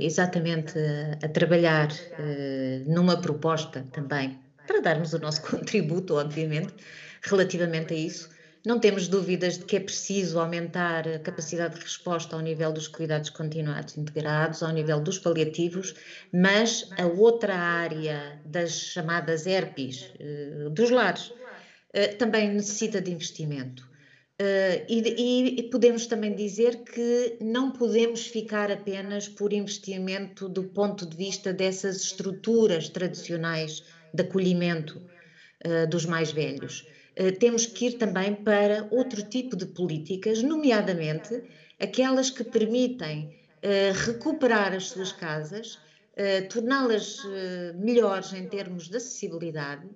exatamente a trabalhar numa proposta também para darmos o nosso contributo, obviamente, relativamente a isso. Não temos dúvidas de que é preciso aumentar a capacidade de resposta ao nível dos cuidados continuados integrados, ao nível dos paliativos, mas a outra área das chamadas ERPs, eh, dos lares, eh, também necessita de investimento. Eh, e, podemos também dizer que não podemos ficar apenas por investimento do ponto de vista dessas estruturas tradicionais de acolhimento uh, dos mais velhos. Uh, temos que ir também para outro tipo de políticas, nomeadamente aquelas que permitem uh, recuperar as suas casas, torná-las melhores em termos de acessibilidade,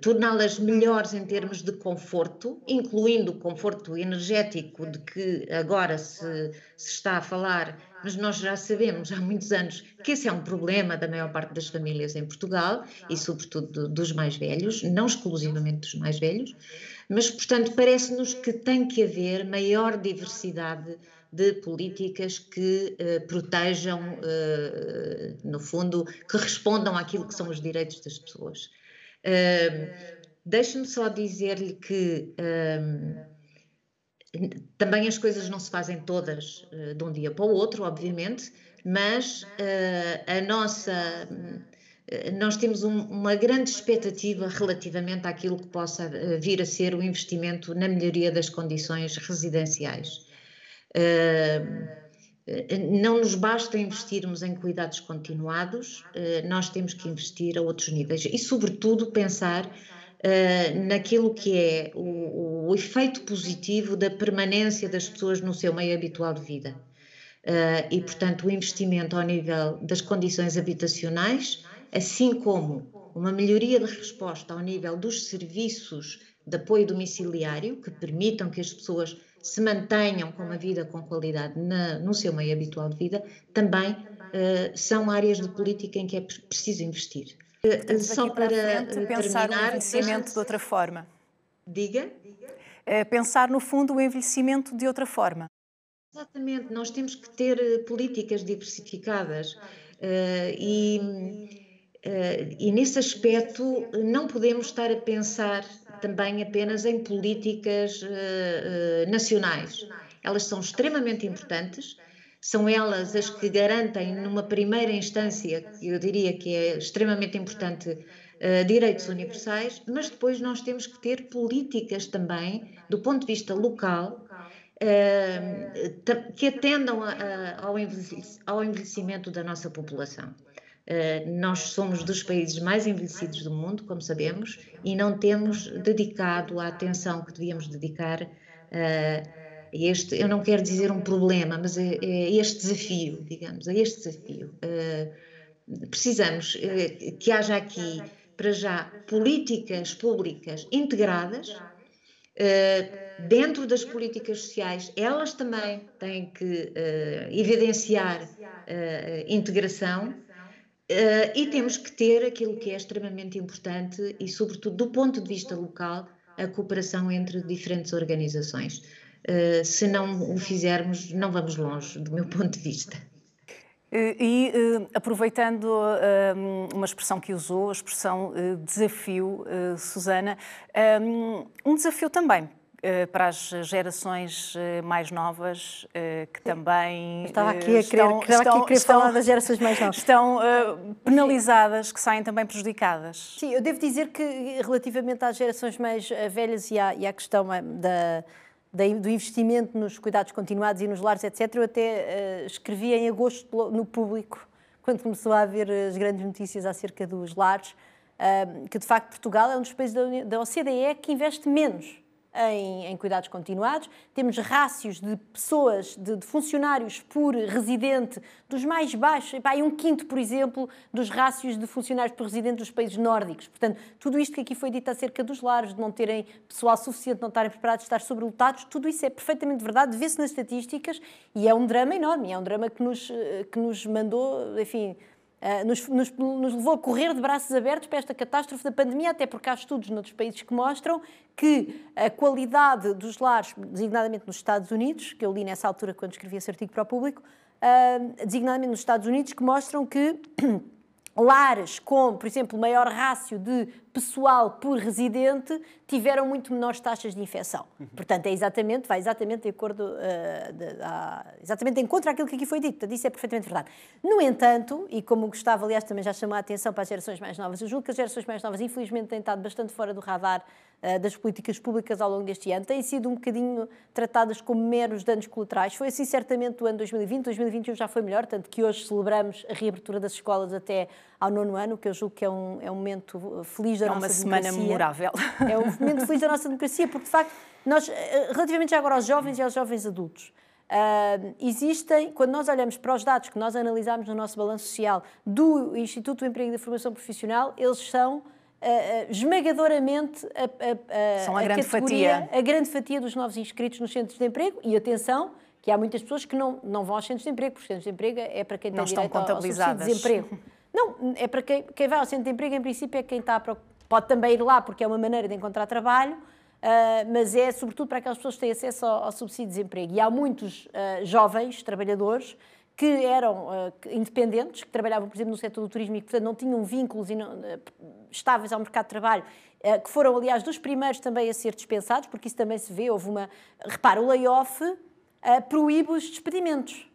torná-las melhores em termos de conforto, incluindo o conforto energético de que agora se, se, está a falar, mas nós já sabemos há muitos anos que esse é um problema da maior parte das famílias em Portugal e, sobretudo, dos mais velhos, não exclusivamente dos mais velhos, mas, portanto, parece-nos que tem que haver maior diversidade de políticas que uh, protejam, uh, no fundo, que respondam àquilo que são os direitos das pessoas. Uh, Deixe-me só dizer-lhe que também as coisas não se fazem todas de um dia para o outro, obviamente, mas a nossa nós temos um, uma grande expectativa relativamente àquilo que possa vir a ser o investimento na melhoria das condições residenciais. Não nos basta investirmos em cuidados continuados, nós temos que investir a outros níveis e, sobretudo, pensar naquilo que é o, o efeito positivo da permanência das pessoas no seu meio habitual de vida. e, portanto, o investimento ao nível das condições habitacionais, assim como uma melhoria de resposta ao nível dos serviços de apoio domiciliário, que permitam que as pessoas se mantenham com uma vida com qualidade na, no seu meio habitual de vida, também uh, são áreas de política em que é preciso investir. Portanto, Só para, para pensar terminar, o envelhecimento de outra forma. Diga? Pensar, no fundo, o envelhecimento de outra forma. Exatamente, nós temos que ter eh, políticas diversificadas e, e nesse aspecto não podemos estar a pensar também apenas em políticas nacionais. Elas são extremamente importantes, são elas as que garantem, numa primeira instância, eu diria que é extremamente importante, direitos universais, mas depois nós temos que ter políticas também, do ponto de vista local, que atendam ao envelhecimento da nossa população. nós somos dos países mais envelhecidos do mundo, como sabemos, e não temos dedicado a atenção que devíamos dedicar a este, eu não quero dizer um problema, mas é, é este desafio, digamos, a este desafio. precisamos que haja aqui, para já, políticas públicas integradas, Uh, dentro das políticas sociais, elas também têm que uh, evidenciar uh, integração e temos que ter aquilo que é extremamente importante e, sobretudo, do ponto de vista local, a cooperação entre diferentes organizações. Se não o fizermos, não vamos longe, do meu ponto de vista. E, aproveitando uma expressão que usou, a expressão desafio, Susana, um desafio também para as gerações mais novas que também estava aqui a querer, estão, estava aqui a querer estão, falar das gerações mais novas estão penalizadas que saem também prejudicadas sim eu devo dizer que relativamente às gerações mais velhas e à, e à questão da do investimento nos cuidados continuados e nos lares, etc., eu até uh, escrevi em agosto no público, quando começou a haver as grandes notícias acerca dos lares, uh, que de facto Portugal é um dos países da, da OCDE que investe menos em, em, cuidados continuados, temos rácios de pessoas, de, de, funcionários por residente dos mais baixos, e um quinto, por exemplo, dos rácios de funcionários por residente dos países nórdicos. Portanto, tudo isto que aqui foi dito acerca dos lares, de não terem pessoal suficiente, não estarem preparados, de estar sobrelotados, tudo isso é perfeitamente verdade, vê-se nas estatísticas e é um drama enorme, é um drama que nos, eh, que nos mandou, enfim, nos, nos, nos, levou a correr de braços abertos para esta catástrofe da pandemia, até porque há estudos noutros países que mostram que a qualidade dos lares, designadamente nos Estados Unidos, que eu li nessa altura quando escrevi esse artigo para o público, uh, designadamente nos Estados Unidos, que mostram que lares com, por exemplo, maior rácio de pessoal por residente tiveram muito menores taxas de infecção. Portanto, é exatamente, vai exatamente de acordo, uh, de, exatamente em contra aquilo que aqui foi dito. Portanto, isso é perfeitamente verdade. No entanto, e como o Gustavo, aliás, também já chamou a atenção para as gerações mais novas, eu julgo que as gerações mais novas, infelizmente, têm estado bastante fora do radar das políticas públicas ao longo deste ano, têm sido um bocadinho tratadas como meros danos colaterais. Foi assim, certamente, o ano 2020. 2021 já foi melhor, tanto que hoje celebramos a reabertura das escolas até ao nono ano, que eu julgo que é um, é um momento feliz da é nossa democracia. É uma semana memorável. É um momento feliz da nossa democracia, porque de facto, nós, eh, relativamente já agora aos jovens e aos jovens adultos, uh, existem, quando nós olhamos para os dados que nós analisamos no nosso balanço social do Instituto do Emprego e da Formação Profissional, eles são Uh, esmagadoramente a, a, a, São a, grande fatia. a grande fatia dos novos inscritos nos centros de emprego e atenção que há muitas pessoas que não, não vão aos centros de emprego, porque os centros de emprego é para quem não tem direito ao, ao subsídio de desemprego. Não, é para quem, quem vai ao centro de emprego, em princípio, é quem está a, pode também ir lá porque é uma maneira de encontrar trabalho, Uh, mas é sobretudo para aquelas pessoas que têm acesso ao, ao subsídio de desemprego. E há muitos uh, jovens trabalhadores que eram uh, independentes, que trabalhavam, por exemplo, no setor do turismo e que, portanto, não tinham vínculos não, estáveis ao mercado de trabalho, que foram, aliás, dos primeiros também a ser dispensados, porque isso também se vê. Houve uma. Repara, o layoff proíbe os despedimentos.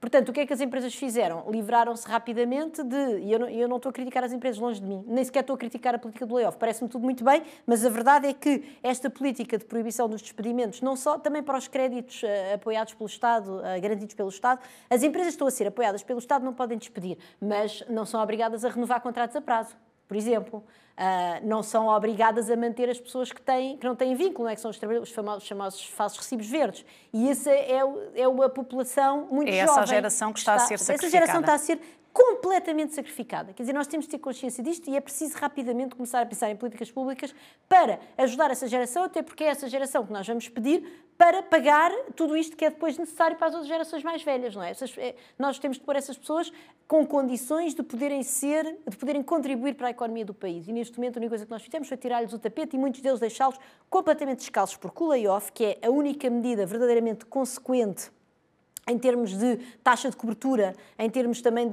Portanto, o que é que as empresas fizeram? Livraram-se rapidamente de. E eu não, eu não estou a criticar as empresas longe de mim, nem sequer estou a criticar a política do layoff. Parece-me tudo muito bem, mas a verdade é que esta política de proibição dos despedimentos, não só também para os créditos uh, apoiados pelo Estado, uh, garantidos pelo Estado, as empresas estão a ser apoiadas pelo Estado, não podem despedir, mas não são obrigadas a renovar contratos a prazo, por exemplo. Uh, não são obrigadas a manter as pessoas que, têm, que não têm vínculo, não é? que são os, os famosos, chamados falsos recibos verdes. E essa é, é a população muito é jovem. essa geração que está, está, a ser sacrificada. Essa geração está a ser completamente sacrificada. Quer dizer, nós temos de ter consciência disto e é preciso rapidamente começar a pensar em políticas públicas para ajudar essa geração, até porque é essa geração que nós vamos pedir para pagar tudo isto que é depois necessário para as outras gerações mais velhas, não é? Essas, é nós temos de pôr essas pessoas com condições de poderem ser, de poderem contribuir para a economia do país. E neste momento a única coisa que nós fizemos foi tirar-lhes o tapete e muitos deles deixá-los completamente descalços por cool layoff, que é a única medida verdadeiramente consequente em termos de taxa de cobertura, em termos também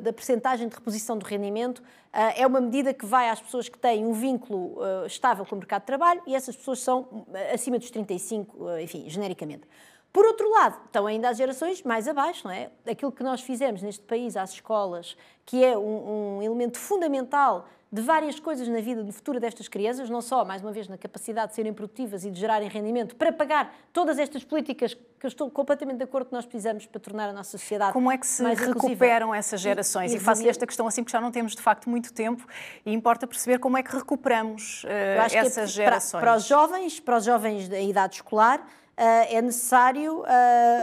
da percentagem de reposição do rendimento, uh, é uma medida que vai às pessoas que têm um vínculo uh, estável com o mercado de trabalho e essas pessoas são acima dos 35, enfim, genericamente. Por outro lado, estão ainda as gerações mais abaixo, não é? Aquilo que nós fizemos neste país às escolas, que é um, um elemento fundamental de várias coisas na vida no futuro destas crianças, não só, mais uma vez, na capacidade de serem produtivas e de gerarem rendimento para pagar todas estas políticas que eu estou completamente de acordo que nós precisamos para tornar a nossa sociedade Como é que se recuperam essas gerações? E, e, e faço esta questão assim, porque já não temos de facto muito tempo e importa perceber como é que recuperamos uh, essas é gerações. Para, para, os jovens, para os jovens da idade escolar, é necessário, uh,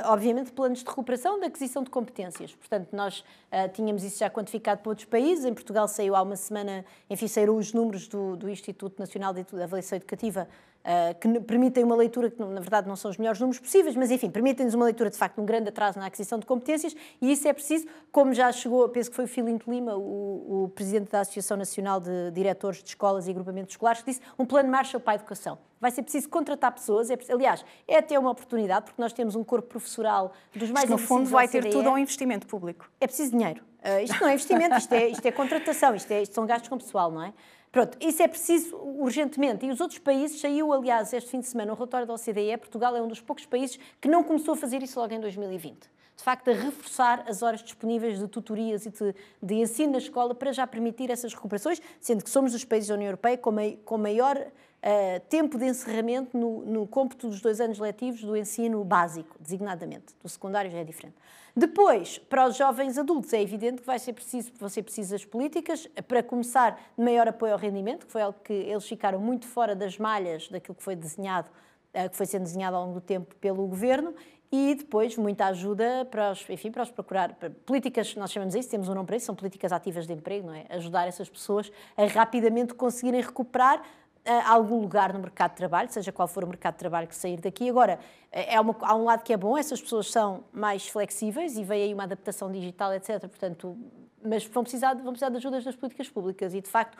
obviamente, planos de recuperação da aquisição de competências. Portanto, nós uh, tínhamos isso já quantificado para outros países. Em Portugal saiu há uma semana, enfim, saíram os números do, do Instituto Nacional de Avaliação Educativa Uh, que permitem uma leitura que, na verdade, não são os melhores números possíveis, mas, enfim, permitem-nos uma leitura, de facto, de um grande atraso na aquisição de competências e isso é preciso, como já chegou, penso que foi o Filinto Lima, o, o presidente da Associação Nacional de Diretores de Escolas e Agrupamentos Escolares, que disse um plano Marshall para a educação. Vai ser preciso contratar pessoas, é, aliás, é até uma oportunidade, porque nós temos um corpo professoral dos mais Isto, no fundo, vai ter tudo a um investimento público. É preciso dinheiro. Uh, isto não é investimento, isto é, isto é contratação, isto, é, isto são gastos com pessoal, não é? Pronto, isso é preciso urgentemente. E os outros países, saiu aliás este fim de semana o relatório da OCDE, Portugal é um dos poucos países que não começou a fazer isso logo em 2020. De facto, a reforçar as horas disponíveis de tutorias e de, de ensino na escola para já permitir essas recuperações, sendo que somos os países da União Europeia com, com maior uh, tempo de encerramento no, no cômputo dos dois anos letivos do ensino básico, designadamente. Do secundário já é diferente. Depois, para os jovens adultos, é evidente que vai ser preciso, vão ser precisas políticas, para começar, de maior apoio ao rendimento, que foi algo que eles ficaram muito fora das malhas daquilo que foi desenhado, eh, que foi sendo desenhado ao longo do tempo pelo governo, e depois muita ajuda para os, enfim, para os procurar para políticas, nós chamamos isso, temos um nome para isso, são políticas ativas de emprego, não é? Ajudar essas pessoas a rapidamente conseguirem recuperar a algum lugar no mercado de trabalho, seja qual for o mercado de trabalho que sair daqui. Agora, é uma, há um lado que é bom, essas pessoas são mais flexíveis e veio aí uma adaptação digital, etc. Portanto, mas vão precisar, vão precisar de ajudas das políticas públicas e, de facto,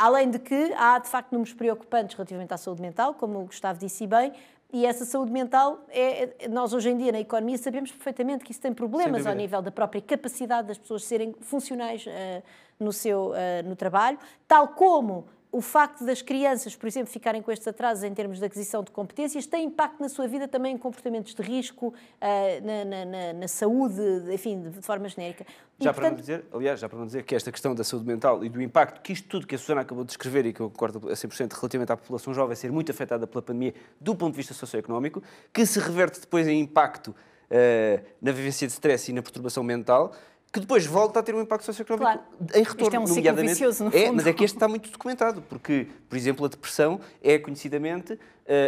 além de que há, de facto, números preocupantes relativamente à saúde mental, como o Gustavo disse bem, e essa saúde mental, é, é nós hoje em dia na economia sabemos perfeitamente que isso tem problemas ao nível da própria capacidade das pessoas serem funcionais uh, no seu uh, no trabalho, tal como o facto das crianças, por exemplo, ficarem com estes atrasos em termos de aquisição de competências tem impacto na sua vida também em comportamentos de risco, uh, na, na, na, saúde, enfim, de forma genérica. Já e, para portanto... não dizer, aliás, já para não dizer que esta questão da saúde mental e do impacto que isto tudo que a Susana acabou de descrever e que eu concordo a 100% relativamente à população jovem ser muito afetada pela pandemia do ponto de vista socioeconómico, que se reverte depois em impacto uh, na vivência de stress e na perturbação mental, que depois volta a ter um impacto socioeconómico claro. em retorno. Isto é um ciclo vicioso, no é, mas é que este está muito documentado, porque, por exemplo, a depressão é conhecidamente uh,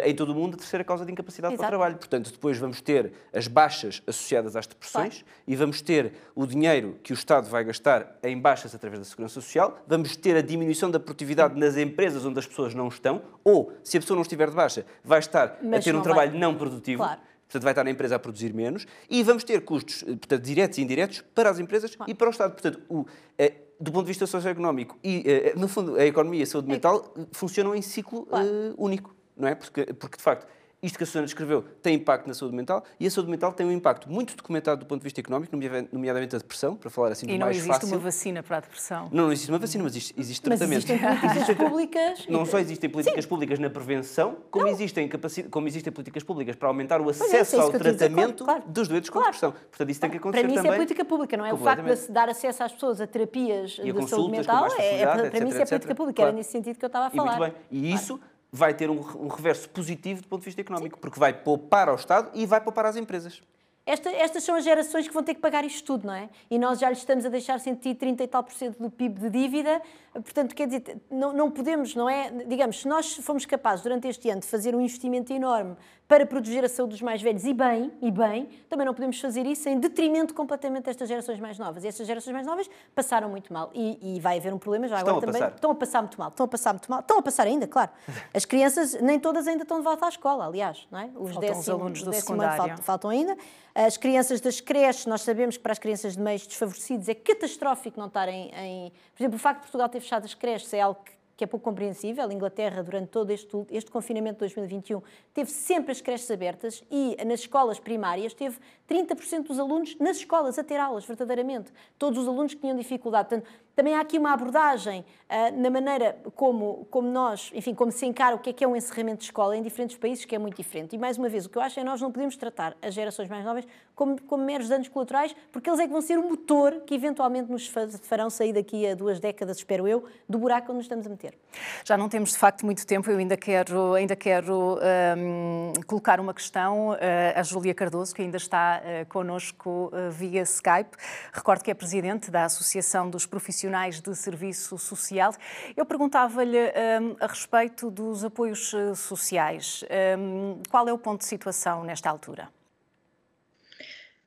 em todo o mundo a terceira causa de incapacidade Exato. para o trabalho. Portanto, depois vamos ter as baixas associadas às depressões claro. e vamos ter o dinheiro que o Estado vai gastar em baixas através da Segurança Social, vamos ter a diminuição da produtividade nas empresas onde as pessoas não estão, ou, se a pessoa não estiver de baixa, vai estar mas a ter um trabalho vai... não produtivo. Claro portanto vai estar a empresa a produzir menos, e vamos ter custos, eh, portanto, diretos e indiretos para as empresas e para o Estado. Portanto, o, é, do ponto de vista socioeconómico e, é, no fundo, a economia e a saúde mental funcionam em ciclo claro. único, não é? Porque, porque, de facto, isto que a Susana descreveu tem impacto na saúde mental e a saúde mental tem um impacto muito documentado do ponto de vista económico, nomeadamente a depressão, para falar assim do mais fácil. E não existe uma vacina para a depressão. Não, não existe uma vacina, mas existe, existe tratamento. Mas existem políticas públicas. Não só existem políticas Sim. públicas na prevenção, como existem, como existem políticas públicas para aumentar o é, acesso é, ao tratamento claro, claro. dos doentes com claro. depressão. Portanto, isso tem que acontecer também. Para mim isso é política pública, não é? O facto de dar acesso às pessoas a terapias de saúde mental, é, para mim isso é política pública. Era nesse sentido que eu estava a falar. E muito bem. E isso vai ter um, um reverso positivo do ponto de vista económico, Sim. porque vai poupar ao Estado e vai poupar às empresas. Esta, estas são as gerações que vão ter que pagar isto tudo, não é? E nós já lhes estamos a deixar sentir 30 e tal por cento do PIB de dívida, portanto, quer dizer, não, não podemos, não é? Digamos, se nós fomos capazes durante este ano de fazer um investimento enorme para proteger a saúde dos mais velhos e bem, e bem, também não podemos fazer isso em detrimento completamente destas gerações mais novas. E estas gerações mais novas passaram muito mal e, e vai haver um problema já Estão agora a também. passar. Estão a passar muito mal, estão a passar muito mal, estão a passar ainda, claro. As crianças, nem todas ainda estão de volta à escola, aliás, não é? Os Faltam os alunos do décimo ano secundário. faltam, faltam ainda. As crianças das creches, nós sabemos que para as crianças de meios desfavorecidos é catastrófico não estarem em. Por exemplo, o facto de Portugal ter fechado as creches é algo que que é pouco compreensível. A Inglaterra, durante todo este, este confinamento de 2021, teve sempre as creches abertas e nas escolas primárias teve 30% dos alunos nas escolas a ter aulas, verdadeiramente. Todos os alunos que tinham dificuldade. Portanto, também há aqui uma abordagem ah, na maneira como, como nós, enfim, como se encara o que é que é um encerramento de escola em diferentes países, que é muito diferente. E, mais uma vez, o que eu acho é que nós não podemos tratar as gerações mais novas como, como meros danos colaterais, porque eles é que vão ser o motor que eventualmente nos fa- farão sair daqui a duas décadas, espero eu, do buraco onde nos estamos a meter. Já não temos de facto muito tempo, eu ainda quero, ainda quero hum, colocar uma questão eh, à Júlia Cardoso, que ainda está eh, connosco eh, via Skype. Recordo que é presidente da Associação dos Profissionais de Serviço Social. Eu perguntava-lhe hum, a respeito dos apoios eh, sociais. Hum, qual é o ponto de situação nesta altura?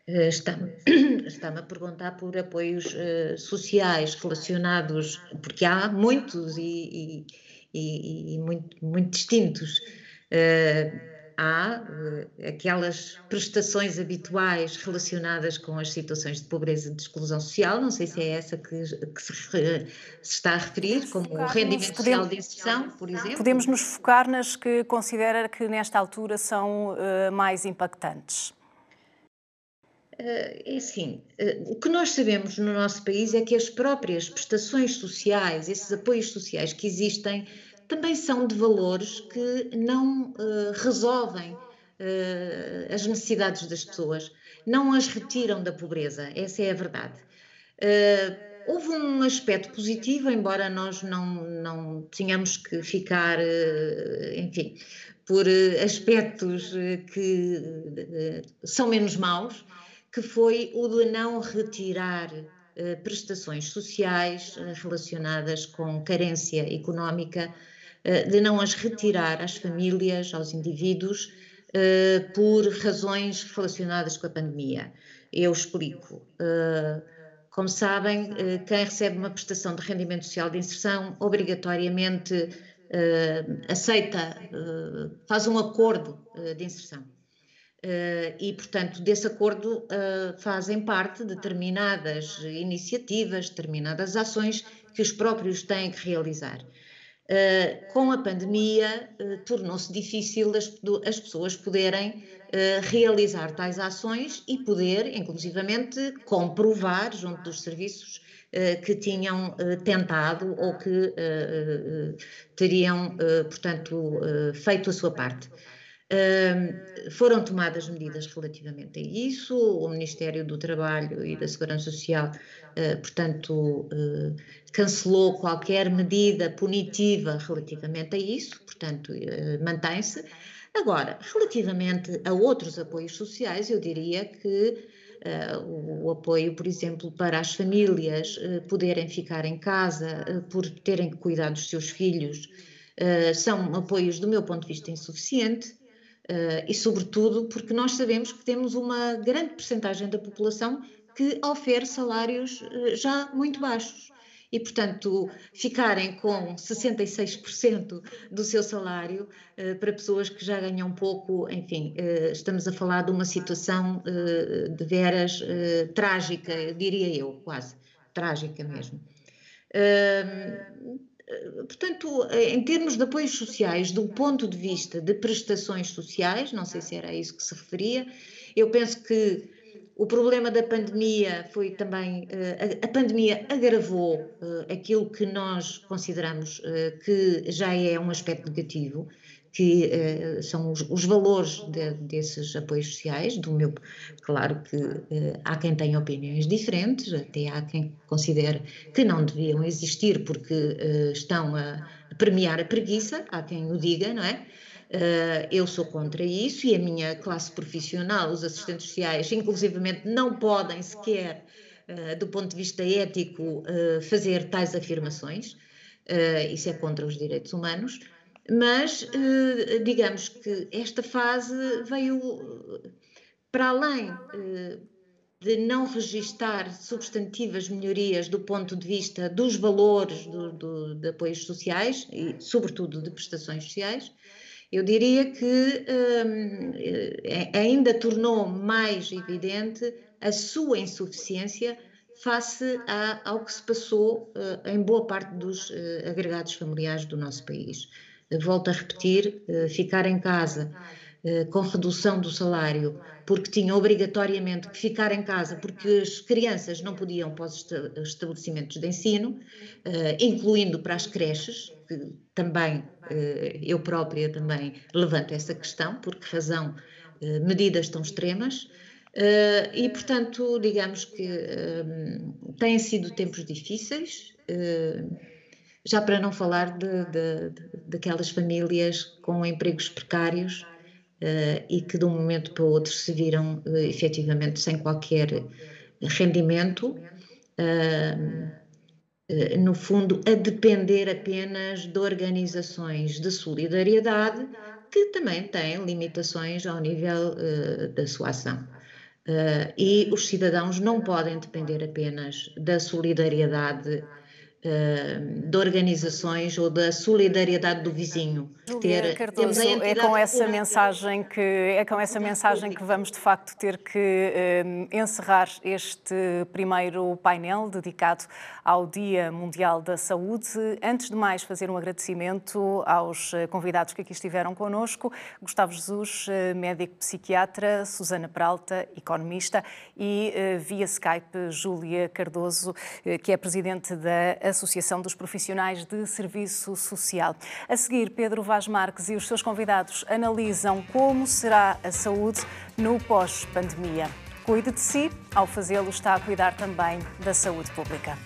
Eh, Está-me está a perguntar por apoios eh, sociais relacionados, porque há muitos e, e- e- e muito, muito distintos. Eh, há eh, aquelas prestações habituais relacionadas com as situações de pobreza e de exclusão social, não sei se é essa que, que se, se está a referir, como o rendimento podemos- social de inserção, por exemplo. Podemos nos focar nas que considera que nesta altura são eh, mais impactantes. É assim, eh, o que nós sabemos no nosso país é que as próprias prestações sociais, esses apoios sociais que existem, também são de valores que não eh, resolvem eh, as necessidades das pessoas, não as retiram da pobreza, essa é a verdade. Eh, houve um aspecto positivo, embora nós não, não tenhamos que ficar, enfim, por aspectos que são menos maus, que foi o de não retirar prestações sociais relacionadas com carência económica, de não as retirar às famílias, aos indivíduos, eh, por razões relacionadas com a pandemia. Eu explico. Eh, como sabem, eh, quem recebe uma prestação de rendimento social de inserção obrigatoriamente eh, aceita, eh, faz um acordo eh, de inserção. E, portanto, desse acordo fazem parte determinadas iniciativas, determinadas ações que os próprios têm que realizar. Uh, com a pandemia, tornou-se difícil as, as, pessoas poderem realizar tais ações e poder, inclusivamente, comprovar junto dos serviços que tinham tentado ou que teriam, portanto, feito a sua parte. Uh, foram tomadas medidas relativamente a isso, o Ministério do Trabalho e da Segurança Social, uh, portanto, uh, cancelou qualquer medida punitiva relativamente a isso, portanto, mantém-se. Agora, relativamente a outros apoios sociais, eu diria que o, o, apoio, por exemplo, para as famílias poderem ficar em casa por terem que cuidar dos seus filhos, são apoios, do meu ponto de vista, insuficiente. Uh, e, sobretudo, porque nós sabemos que temos uma grande percentagem da população que oferece salários uh, já muito baixos. E, portanto, ficarem com 66% do seu salário uh, para pessoas que já ganham pouco, enfim, estamos a falar de uma situação de veras trágica, diria eu, quase, trágica mesmo. Portanto, em termos de apoios sociais, do ponto de vista de prestações sociais, não sei se era a isso que se referia, eu penso que o problema da pandemia foi também. A pandemia agravou aquilo que nós consideramos que já é um aspecto negativo, que uh, são os, os valores de, desses apoios sociais, do meu, claro que uh, há quem tenha opiniões diferentes, até há quem considere que não deviam existir porque uh, estão a premiar a preguiça, há quem o diga, não é? eu sou contra isso e a minha classe profissional, os assistentes sociais, inclusivamente, não podem sequer, do ponto de vista ético, fazer tais afirmações. isso é contra os direitos humanos mas digamos que esta fase veio para além de não registar substantivas melhorias do ponto de vista dos valores do, do, de apoios sociais e, sobretudo, de prestações sociais, eu diria que eh, ainda tornou mais evidente a sua insuficiência face a, ao que se passou uh, em boa parte dos uh, agregados familiares do nosso país. Volto a repetir: ficar em casa eh, com redução do salário, porque tinham obrigatoriamente que ficar em casa, porque as crianças não podiam para os estabelecimentos de ensino, eh, incluindo para as creches, que também eh, eu própria também levanto essa questão, por que razão medidas tão extremas. e, portanto, digamos que têm sido tempos difíceis, já para não falar de, de, de, daquelas famílias com empregos precários uh, e que de um momento para o outro se viram uh, efetivamente sem qualquer rendimento, uh, no fundo, a depender apenas de organizações de solidariedade que também têm limitações ao nível da sua ação. e os cidadãos não podem depender apenas da solidariedade de organizações ou da solidariedade do vizinho. Ter, Cardoso, é com essa mensagem que é com essa mensagem que vamos de facto ter que encerrar este primeiro painel dedicado ao Dia Mundial da Saúde. Antes de mais fazer um agradecimento aos eh, convidados que aqui estiveram connosco, Gustavo Jesus, eh, médico psiquiatra, Susana Peralta, economista e eh, via Skype Júlia Cardoso, que é presidente da Associação dos Profissionais de Serviço Social. A seguir, Pedro Vaz Marques e os seus convidados analisam como será a saúde no pós-pandemia. Cuide de si, ao fazê-lo, está a cuidar também da saúde pública.